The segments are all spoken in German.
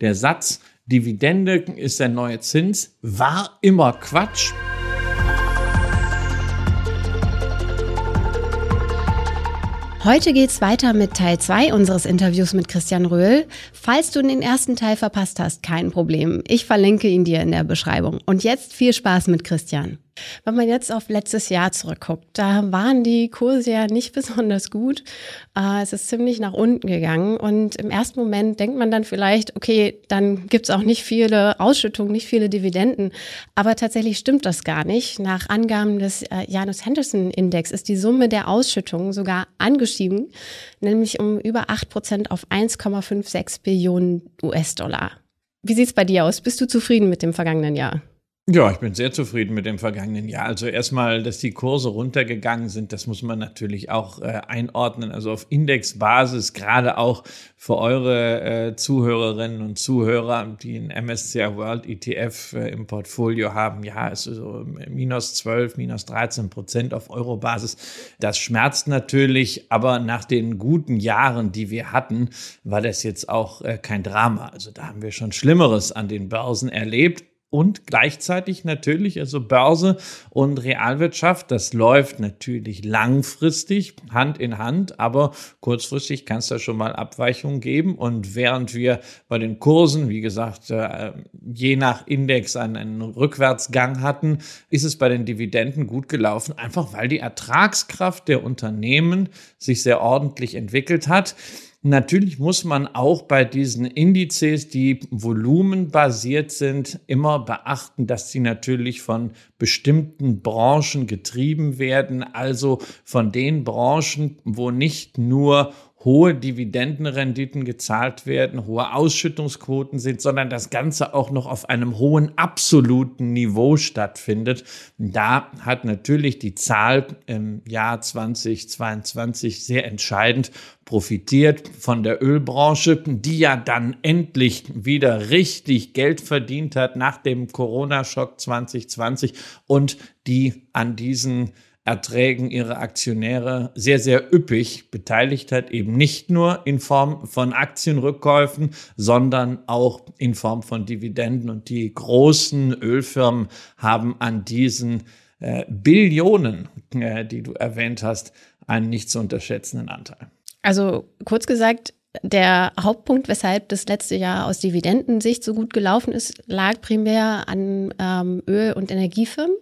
Der Satz, Dividende ist der neue Zins, war immer Quatsch. Heute geht's weiter mit Teil 2 unseres Interviews mit Christian Röhl. Falls du den ersten Teil verpasst hast, kein Problem. Ich verlinke ihn dir in der Beschreibung. Und jetzt viel Spaß mit Christian. Wenn man jetzt auf letztes Jahr zurückguckt, da waren die Kurse ja nicht besonders gut. Äh, es ist ziemlich nach unten gegangen und im ersten Moment denkt man dann vielleicht, okay, dann gibt's auch nicht viele Ausschüttungen, nicht viele Dividenden. Aber tatsächlich stimmt das gar nicht. Nach Angaben des äh, Janus Henderson Index ist die Summe der Ausschüttungen sogar angestiegen, nämlich um über acht Prozent auf 1,56 Billionen US-Dollar. Wie sieht's bei dir aus? Bist du zufrieden mit dem vergangenen Jahr? Ja, ich bin sehr zufrieden mit dem vergangenen Jahr. Also erstmal, dass die Kurse runtergegangen sind, das muss man natürlich auch äh, einordnen. Also auf Indexbasis, gerade auch für eure äh, Zuhörerinnen und Zuhörer, die einen MSCI World ETF äh, im Portfolio haben, ja, ist so minus 12, minus 13 Prozent auf Eurobasis. Das schmerzt natürlich, aber nach den guten Jahren, die wir hatten, war das jetzt auch äh, kein Drama. Also da haben wir schon Schlimmeres an den Börsen erlebt und gleichzeitig natürlich, also Börse und Realwirtschaft, das läuft natürlich langfristig Hand in Hand, aber kurzfristig kann es da schon mal Abweichungen geben. Und während wir bei den Kursen, wie gesagt, äh, je nach Index einen, Rückwärtsgang hatten, ist es bei den Dividenden gut gelaufen, einfach weil die Ertragskraft der Unternehmen sich sehr ordentlich entwickelt hat. Natürlich muss man auch bei diesen Indizes, die volumenbasiert sind, immer beachten, dass sie natürlich von bestimmten Branchen getrieben werden, also von den Branchen, wo nicht nur hohe Dividendenrenditen gezahlt werden, hohe Ausschüttungsquoten sind, sondern das Ganze auch noch auf einem hohen absoluten Niveau stattfindet. Da hat natürlich die Zahl im Jahr 2022 sehr entscheidend profitiert von der Ölbranche, die ja dann endlich wieder richtig Geld verdient hat nach dem Corona-Schock 2020 und die an diesen Erträgen ihrer Aktionäre sehr, sehr üppig beteiligt hat, eben nicht nur in Form von Aktienrückkäufen, sondern auch in Form von Dividenden. Und die großen Ölfirmen haben an diesen äh, Billionen, äh, die du erwähnt hast, einen nicht zu unterschätzenden Anteil. Also kurz gesagt, der Hauptpunkt, weshalb das letzte Jahr aus Dividendensicht so gut gelaufen ist, lag primär an ähm, Öl- und Energiefirmen.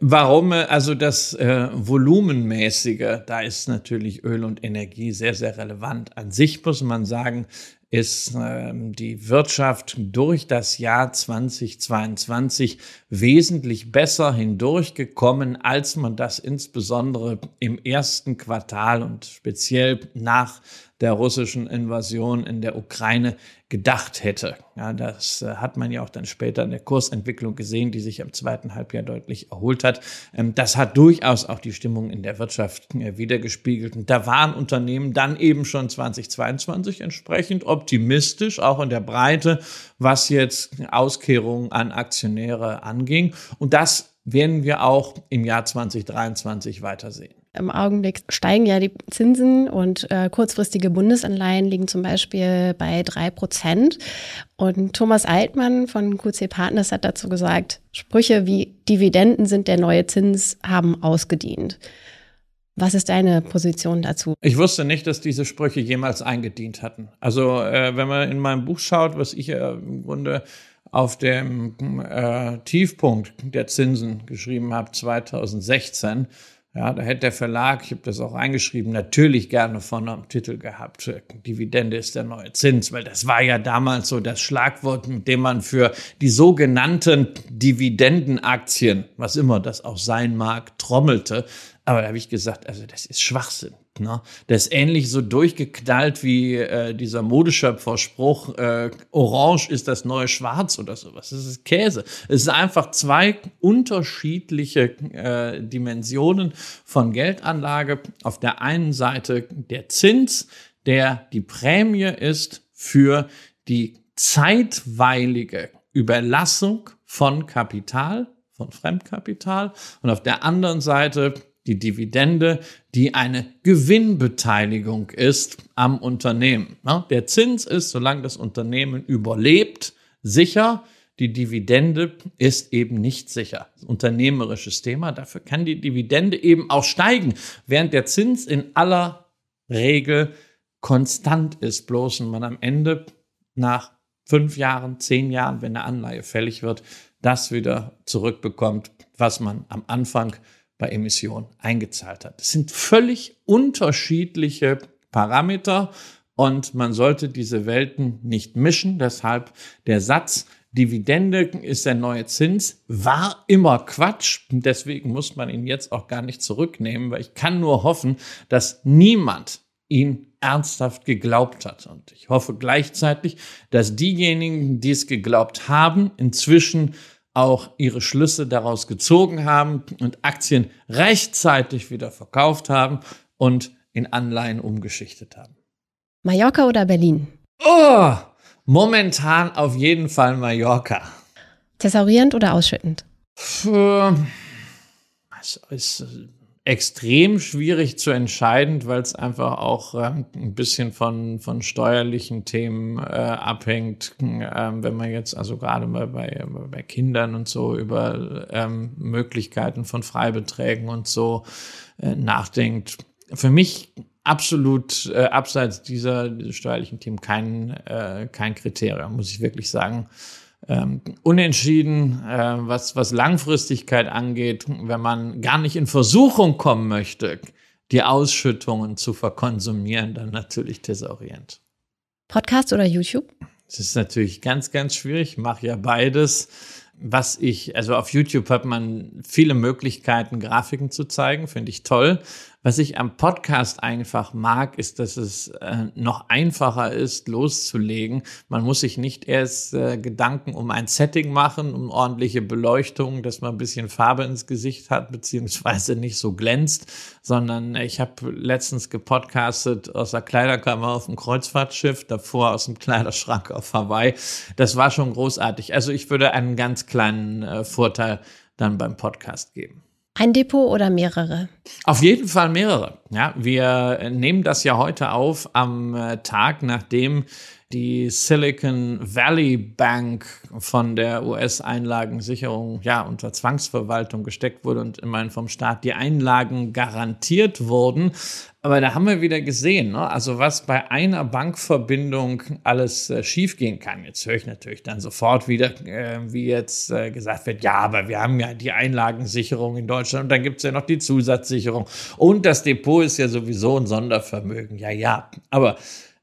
Warum? Also das äh, Volumenmäßige, da ist natürlich Öl und Energie sehr, sehr relevant. An sich muss man sagen, ist ähm, die Wirtschaft durch das Jahr 2022 wesentlich besser hindurchgekommen, als man das insbesondere im ersten Quartal und speziell nach der russischen Invasion in der Ukraine gedacht hätte. Ja, das äh, hat man ja auch dann später in der Kursentwicklung gesehen, die sich im zweiten Halbjahr deutlich erholt hat. Ähm, das hat durchaus auch die Stimmung in der Wirtschaft äh, wiedergespiegelt. Und da waren Unternehmen dann eben schon 2022 entsprechend optimistisch, auch in der Breite, was jetzt Auskehrungen an Aktionäre anging. Und das werden wir auch im Jahr 2023 weitersehen. Im Augenblick steigen ja die Zinsen und äh, kurzfristige Bundesanleihen liegen zum Beispiel bei drei Prozent. Und Thomas Altmann von QC Partners hat dazu gesagt, Sprüche wie Dividenden sind der neue Zins haben ausgedient. Was ist deine Position dazu? Ich wusste nicht, dass diese Sprüche jemals eingedient hatten. Also äh, wenn man in meinem Buch schaut, was ich äh, im Grunde auf dem äh, Tiefpunkt der Zinsen geschrieben habe, 2016, ja, da hätte der Verlag, ich habe das auch eingeschrieben, natürlich gerne von einem Titel gehabt. Dividende ist der neue Zins, weil das war ja damals so das Schlagwort, mit dem man für die sogenannten Dividendenaktien, was immer das auch sein mag, trommelte. Aber da habe ich gesagt, also das ist Schwachsinn. Ne? Der ist ähnlich so durchgeknallt wie äh, dieser Modeschöpferspruch, äh, Orange ist das neue Schwarz oder sowas. Das ist Käse. Es sind einfach zwei unterschiedliche äh, Dimensionen von Geldanlage. Auf der einen Seite der Zins, der die Prämie ist für die zeitweilige Überlassung von Kapital, von Fremdkapital. Und auf der anderen Seite die Dividende, die eine Gewinnbeteiligung ist am Unternehmen. Der Zins ist, solange das Unternehmen überlebt, sicher. Die Dividende ist eben nicht sicher. Unternehmerisches Thema. Dafür kann die Dividende eben auch steigen, während der Zins in aller Regel konstant ist. Bloß und man am Ende nach fünf Jahren, zehn Jahren, wenn eine Anleihe fällig wird, das wieder zurückbekommt, was man am Anfang bei Emission eingezahlt hat. Das sind völlig unterschiedliche Parameter und man sollte diese Welten nicht mischen. Deshalb der Satz, Dividende ist der neue Zins, war immer Quatsch. Deswegen muss man ihn jetzt auch gar nicht zurücknehmen, weil ich kann nur hoffen, dass niemand ihn ernsthaft geglaubt hat. Und ich hoffe gleichzeitig, dass diejenigen, die es geglaubt haben, inzwischen auch ihre Schlüsse daraus gezogen haben und Aktien rechtzeitig wieder verkauft haben und in Anleihen umgeschichtet haben. Mallorca oder Berlin? Oh, momentan auf jeden Fall Mallorca. Thesaurierend oder ausschüttend? Es ist extrem schwierig zu entscheiden, weil es einfach auch ähm, ein bisschen von, von steuerlichen Themen äh, abhängt. Ähm, wenn man jetzt also gerade bei, bei, bei Kindern und so über ähm, Möglichkeiten von Freibeträgen und so äh, nachdenkt. Für mich absolut äh, abseits dieser, dieser steuerlichen Themen kein, äh, kein Kriterium, muss ich wirklich sagen ähm, unentschieden, äh, was, was Langfristigkeit angeht, wenn man gar nicht in Versuchung kommen möchte, die Ausschüttungen zu verkonsumieren, dann natürlich thesaurierend. Podcast oder YouTube? Es ist natürlich ganz, ganz schwierig. Ich mache ja beides. Was ich, also auf YouTube hat man viele Möglichkeiten, Grafiken zu zeigen, finde ich toll. Was ich am Podcast einfach mag, ist, dass es äh, noch einfacher ist, loszulegen. Man muss sich nicht erst äh, Gedanken um ein Setting machen, um ordentliche Beleuchtung, dass man ein bisschen Farbe ins Gesicht hat, beziehungsweise nicht so glänzt, sondern ich habe letztens gepodcastet aus der Kleiderkammer auf dem Kreuzfahrtschiff, davor aus dem Kleiderschrank auf Hawaii. Das war schon großartig. Also ich würde einen ganz kleinen äh, Vorteil dann beim Podcast geben. Ein Depot oder mehrere? Auf jeden Fall mehrere. Ja, wir nehmen das ja heute auf am äh, Tag, nachdem die Silicon Valley Bank von der US-Einlagensicherung ja unter Zwangsverwaltung gesteckt wurde und immerhin vom Staat die Einlagen garantiert wurden. Aber da haben wir wieder gesehen, ne? also was bei einer Bankverbindung alles äh, schiefgehen kann. Jetzt höre ich natürlich dann sofort wieder, äh, wie jetzt äh, gesagt wird, ja, aber wir haben ja die Einlagensicherung in Deutschland und dann gibt es ja noch die Zusatzsicherung und das Depot ist ja sowieso ein Sondervermögen. Ja, ja, aber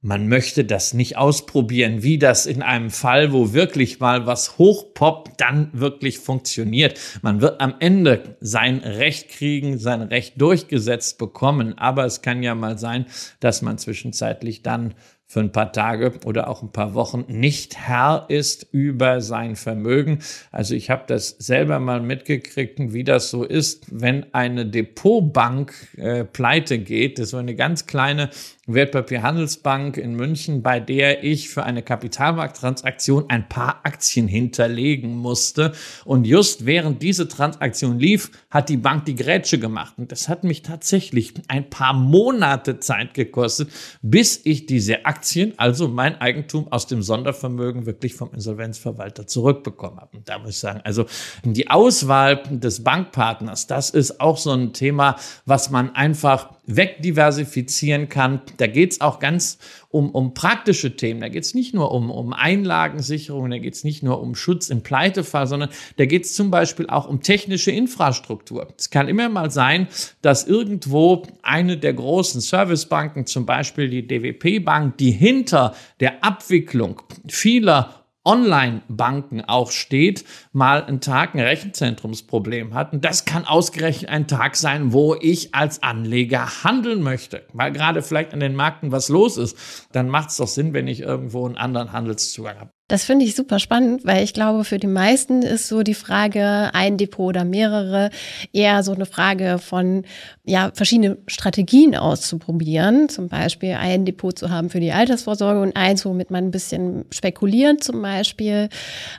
man möchte das nicht ausprobieren, wie das in einem Fall, wo wirklich mal was hochpoppt, dann wirklich funktioniert. Man wird am Ende sein Recht kriegen, sein Recht durchgesetzt bekommen, aber es kann ja mal sein, dass man zwischenzeitlich dann für ein paar Tage oder auch ein paar Wochen nicht Herr ist über sein Vermögen. Also ich habe das selber mal mitgekriegt, wie das so ist, wenn eine Depotbank äh, pleite geht. Das war eine ganz kleine Wertpapierhandelsbank in München, bei der ich für eine Kapitalmarkttransaktion ein paar Aktien hinterlegen musste. Und just während diese Transaktion lief, hat die Bank die Grätsche gemacht. Und das hat mich tatsächlich ein paar Monate Zeit gekostet, bis ich diese Aktien, also mein Eigentum aus dem Sondervermögen, wirklich vom Insolvenzverwalter zurückbekommen habe. Und da muss ich sagen, also die Auswahl des Bankpartners, das ist auch so ein Thema, was man einfach wegdiversifizieren kann. Da geht es auch ganz um, um praktische Themen. Da geht es nicht nur um, um Einlagensicherung, da geht es nicht nur um Schutz im Pleitefall, sondern da geht es zum Beispiel auch um technische Infrastruktur. Es kann immer mal sein, dass irgendwo eine der großen Servicebanken, zum Beispiel die DWP Bank, die hinter der Abwicklung vieler Online-Banken auch steht, mal einen Tag ein Rechenzentrumsproblem hat. Und das kann ausgerechnet ein Tag sein, wo ich als Anleger handeln möchte, weil gerade vielleicht an den Märkten was los ist. Dann macht es doch Sinn, wenn ich irgendwo einen anderen Handelszugang habe. Das finde ich super spannend, weil ich glaube, für die meisten ist so die Frage, ein Depot oder mehrere, eher so eine Frage von, ja, verschiedene Strategien auszuprobieren. Zum Beispiel ein Depot zu haben für die Altersvorsorge und eins, womit man ein bisschen spekulieren zum Beispiel.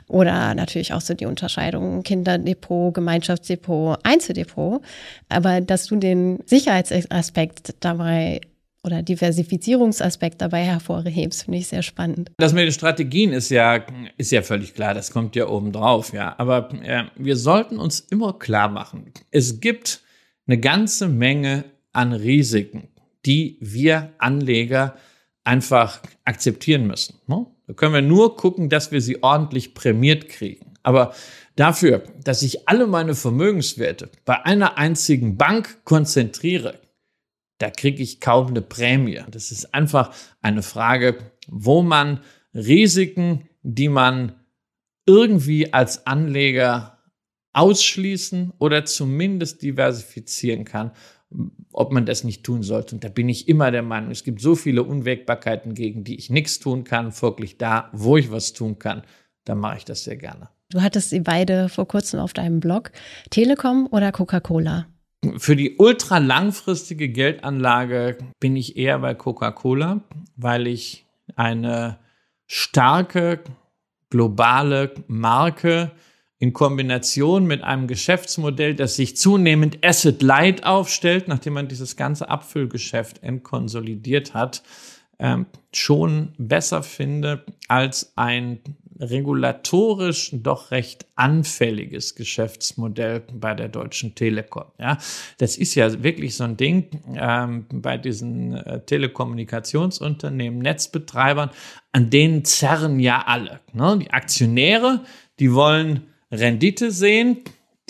Oder natürlich auch so die Unterscheidung Kinderdepot, Gemeinschaftsdepot, Einzeldepot. Aber dass du den Sicherheitsaspekt dabei oder Diversifizierungsaspekt dabei hervorhebst, finde ich sehr spannend. Das mit den Strategien ist ja, ist ja völlig klar, das kommt ja oben drauf, ja. Aber äh, wir sollten uns immer klar machen, es gibt eine ganze Menge an Risiken, die wir Anleger einfach akzeptieren müssen. Ne? Da können wir nur gucken, dass wir sie ordentlich prämiert kriegen. Aber dafür, dass ich alle meine Vermögenswerte bei einer einzigen Bank konzentriere, da kriege ich kaum eine Prämie. Das ist einfach eine Frage, wo man Risiken, die man irgendwie als Anleger ausschließen oder zumindest diversifizieren kann, ob man das nicht tun sollte. Und da bin ich immer der Meinung, es gibt so viele Unwägbarkeiten, gegen die ich nichts tun kann. Folglich da, wo ich was tun kann, da mache ich das sehr gerne. Du hattest sie beide vor kurzem auf deinem Blog. Telekom oder Coca-Cola? Für die ultra langfristige Geldanlage bin ich eher bei Coca-Cola, weil ich eine starke globale Marke in Kombination mit einem Geschäftsmodell, das sich zunehmend Asset Light aufstellt, nachdem man dieses ganze Abfüllgeschäft entkonsolidiert hat, ähm, schon besser finde als ein regulatorisch doch recht anfälliges Geschäftsmodell bei der Deutschen Telekom. Ja, das ist ja wirklich so ein Ding ähm, bei diesen äh, Telekommunikationsunternehmen, Netzbetreibern, an denen zerren ja alle. Ne? Die Aktionäre, die wollen Rendite sehen,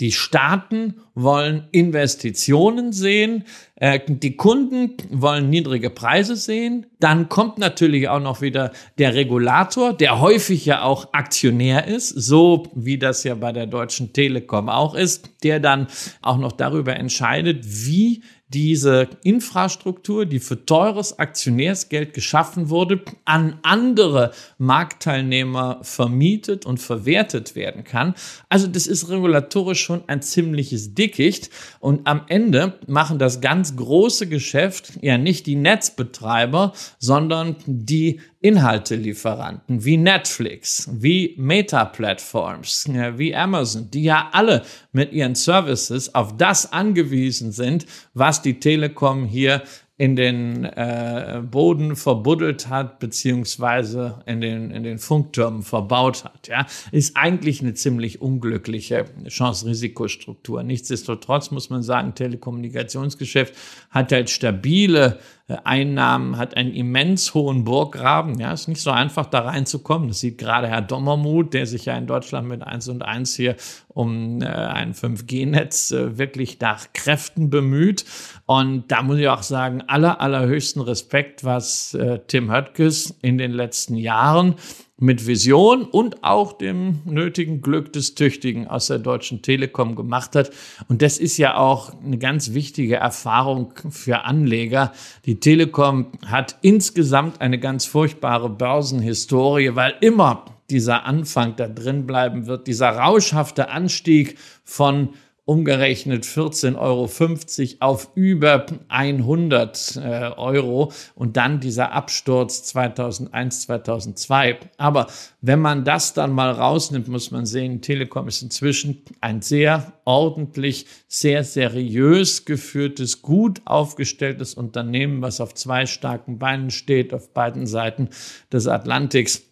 die Staaten wollen Investitionen sehen, äh, die Kunden wollen niedrige Preise sehen. Dann kommt natürlich auch noch wieder der Regulator, der häufig ja auch Aktionär ist, so wie das ja bei der Deutschen Telekom auch ist, der dann auch noch darüber entscheidet, wie diese Infrastruktur, die für teures Aktionärsgeld geschaffen wurde, an andere Marktteilnehmer vermietet und verwertet werden kann. Also das ist regulatorisch schon ein ziemliches Dickicht. Und am Ende machen das ganz große Geschäft ja nicht die Netzbetreiber, sondern die Inhaltelieferanten wie Netflix, wie Meta-Plattforms, wie Amazon, die ja alle mit ihren Services auf das angewiesen sind, was die Telekom hier in den äh, Boden verbuddelt hat, beziehungsweise in den, in den Funktürmen verbaut hat. Ja, ist eigentlich eine ziemlich unglückliche Chance-Risikostruktur. Nichtsdestotrotz muss man sagen, Telekommunikationsgeschäft hat halt stabile Einnahmen, hat einen immens hohen Burggraben. Ja, ist nicht so einfach da reinzukommen. Das sieht gerade Herr Dommermuth, der sich ja in Deutschland mit 1 und 1 hier um äh, ein 5G-Netz äh, wirklich nach Kräften bemüht. Und da muss ich auch sagen, aller, allerhöchsten Respekt, was äh, Tim Höttges in den letzten Jahren mit Vision und auch dem nötigen Glück des Tüchtigen aus der Deutschen Telekom gemacht hat. Und das ist ja auch eine ganz wichtige Erfahrung für Anleger. Die Telekom hat insgesamt eine ganz furchtbare Börsenhistorie, weil immer dieser Anfang da drin bleiben wird, dieser rauschhafte Anstieg von umgerechnet 14,50 Euro auf über 100 äh, Euro und dann dieser Absturz 2001, 2002. Aber wenn man das dann mal rausnimmt, muss man sehen, Telekom ist inzwischen ein sehr ordentlich, sehr seriös geführtes, gut aufgestelltes Unternehmen, was auf zwei starken Beinen steht, auf beiden Seiten des Atlantiks.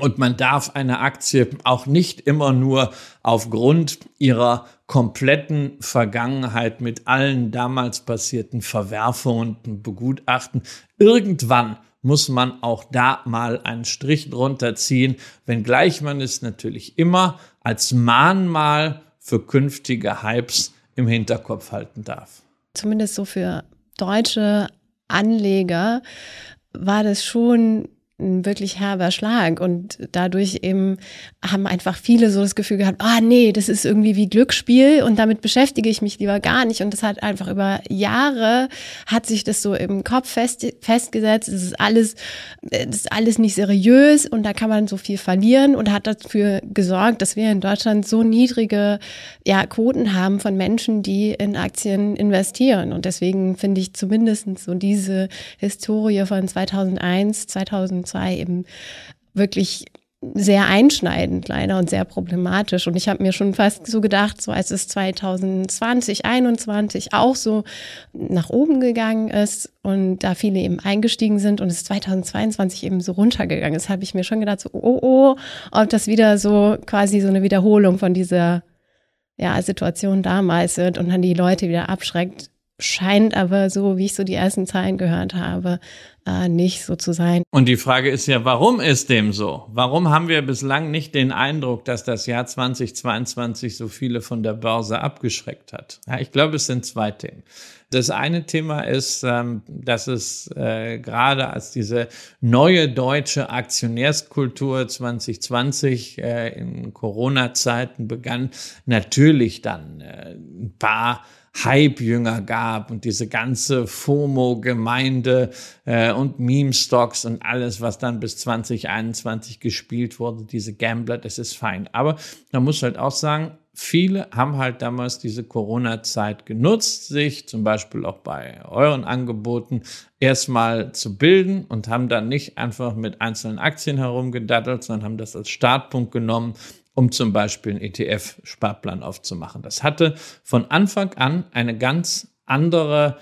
Und man darf eine Aktie auch nicht immer nur aufgrund ihrer kompletten Vergangenheit mit allen damals passierten Verwerfungen begutachten. Irgendwann muss man auch da mal einen Strich drunter ziehen, wenngleich man es natürlich immer als Mahnmal für künftige Hypes im Hinterkopf halten darf. Zumindest so für deutsche Anleger war das schon ein wirklich herber Schlag. Und dadurch eben haben einfach viele so das Gefühl gehabt, ah nee, das ist irgendwie wie Glücksspiel und damit beschäftige ich mich lieber gar nicht. Und das hat einfach über Jahre hat sich das so im Kopf fest, festgesetzt, es ist alles das ist alles nicht seriös und da kann man so viel verlieren und hat dafür gesorgt, dass wir in Deutschland so niedrige ja, Quoten haben von Menschen, die in Aktien investieren. Und deswegen finde ich zumindest so diese Historie von 2001, 2000 2002 eben wirklich sehr einschneidend leider und sehr problematisch. Und ich habe mir schon fast so gedacht, so als es 2020, 2021 auch so nach oben gegangen ist und da viele eben eingestiegen sind und es 2022 eben so runtergegangen ist, habe ich mir schon gedacht, so, oh, oh, ob das wieder so quasi so eine Wiederholung von dieser ja, Situation damals wird und dann die Leute wieder abschreckt scheint aber so, wie ich so die ersten Zahlen gehört habe, äh, nicht so zu sein. Und die Frage ist ja, warum ist dem so? Warum haben wir bislang nicht den Eindruck, dass das Jahr 2022 so viele von der Börse abgeschreckt hat? Ja, ich glaube, es sind zwei Themen. Das eine Thema ist, ähm, dass es äh, gerade als diese neue deutsche Aktionärskultur 2020 äh, in Corona-Zeiten begann, natürlich dann äh, ein paar Hype-Jünger gab und diese ganze FOMO-Gemeinde äh, und Meme-Stocks und alles, was dann bis 2021 gespielt wurde, diese Gambler, das ist fein. Aber man muss halt auch sagen, viele haben halt damals diese Corona-Zeit genutzt, sich zum Beispiel auch bei euren Angeboten erstmal zu bilden und haben dann nicht einfach mit einzelnen Aktien herumgedattelt, sondern haben das als Startpunkt genommen um zum Beispiel einen ETF-Sparplan aufzumachen. Das hatte von Anfang an eine ganz andere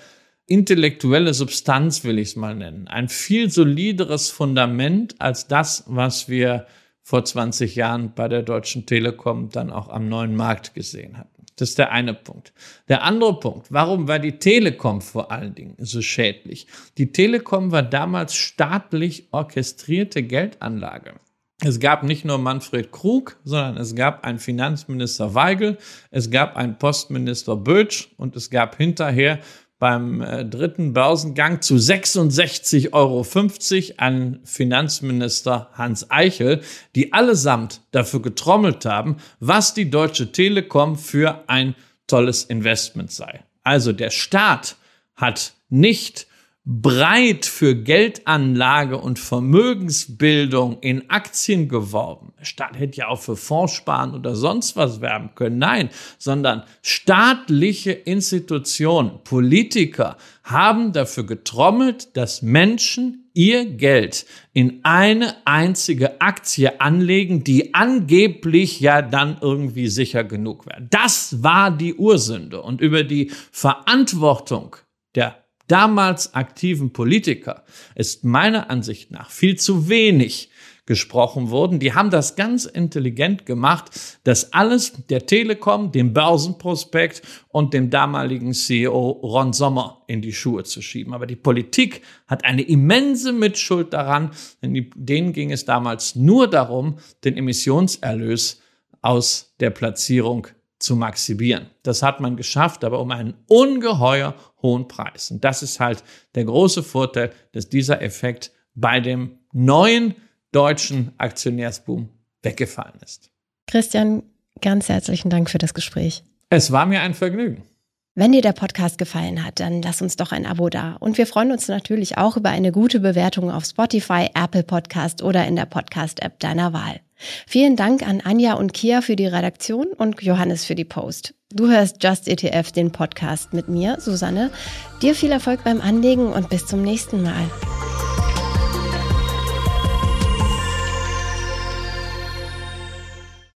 intellektuelle Substanz, will ich es mal nennen. Ein viel solideres Fundament als das, was wir vor 20 Jahren bei der Deutschen Telekom dann auch am neuen Markt gesehen hatten. Das ist der eine Punkt. Der andere Punkt, warum war die Telekom vor allen Dingen so schädlich? Die Telekom war damals staatlich orchestrierte Geldanlage. Es gab nicht nur Manfred Krug, sondern es gab einen Finanzminister Weigel, es gab einen Postminister Bötsch und es gab hinterher beim äh, dritten Börsengang zu 66,50 Euro an Finanzminister Hans Eichel, die allesamt dafür getrommelt haben, was die Deutsche Telekom für ein tolles Investment sei. Also der Staat hat nicht breit für Geldanlage und Vermögensbildung in Aktien geworben. Der Staat hätte ja auch für Fonds sparen oder sonst was werben können. Nein, sondern staatliche Institutionen, Politiker haben dafür getrommelt, dass Menschen ihr Geld in eine einzige Aktie anlegen, die angeblich ja dann irgendwie sicher genug wäre. Das war die Ursünde. Und über die Verantwortung der damals aktiven Politiker ist meiner Ansicht nach viel zu wenig gesprochen worden. Die haben das ganz intelligent gemacht, das alles der Telekom, dem Börsenprospekt und dem damaligen CEO Ron Sommer in die Schuhe zu schieben. Aber die Politik hat eine immense Mitschuld daran, denn denen ging es damals nur darum, den Emissionserlös aus der Platzierung zu maximieren. Das hat man geschafft, aber um einen ungeheuer hohen Preis. Und das ist halt der große Vorteil, dass dieser Effekt bei dem neuen deutschen Aktionärsboom weggefallen ist. Christian, ganz herzlichen Dank für das Gespräch. Es war mir ein Vergnügen. Wenn dir der Podcast gefallen hat, dann lass uns doch ein Abo da. Und wir freuen uns natürlich auch über eine gute Bewertung auf Spotify, Apple Podcast oder in der Podcast-App deiner Wahl. Vielen Dank an Anja und Kia für die Redaktion und Johannes für die Post. Du hörst Just ETF, den Podcast mit mir, Susanne. Dir viel Erfolg beim Anlegen und bis zum nächsten Mal.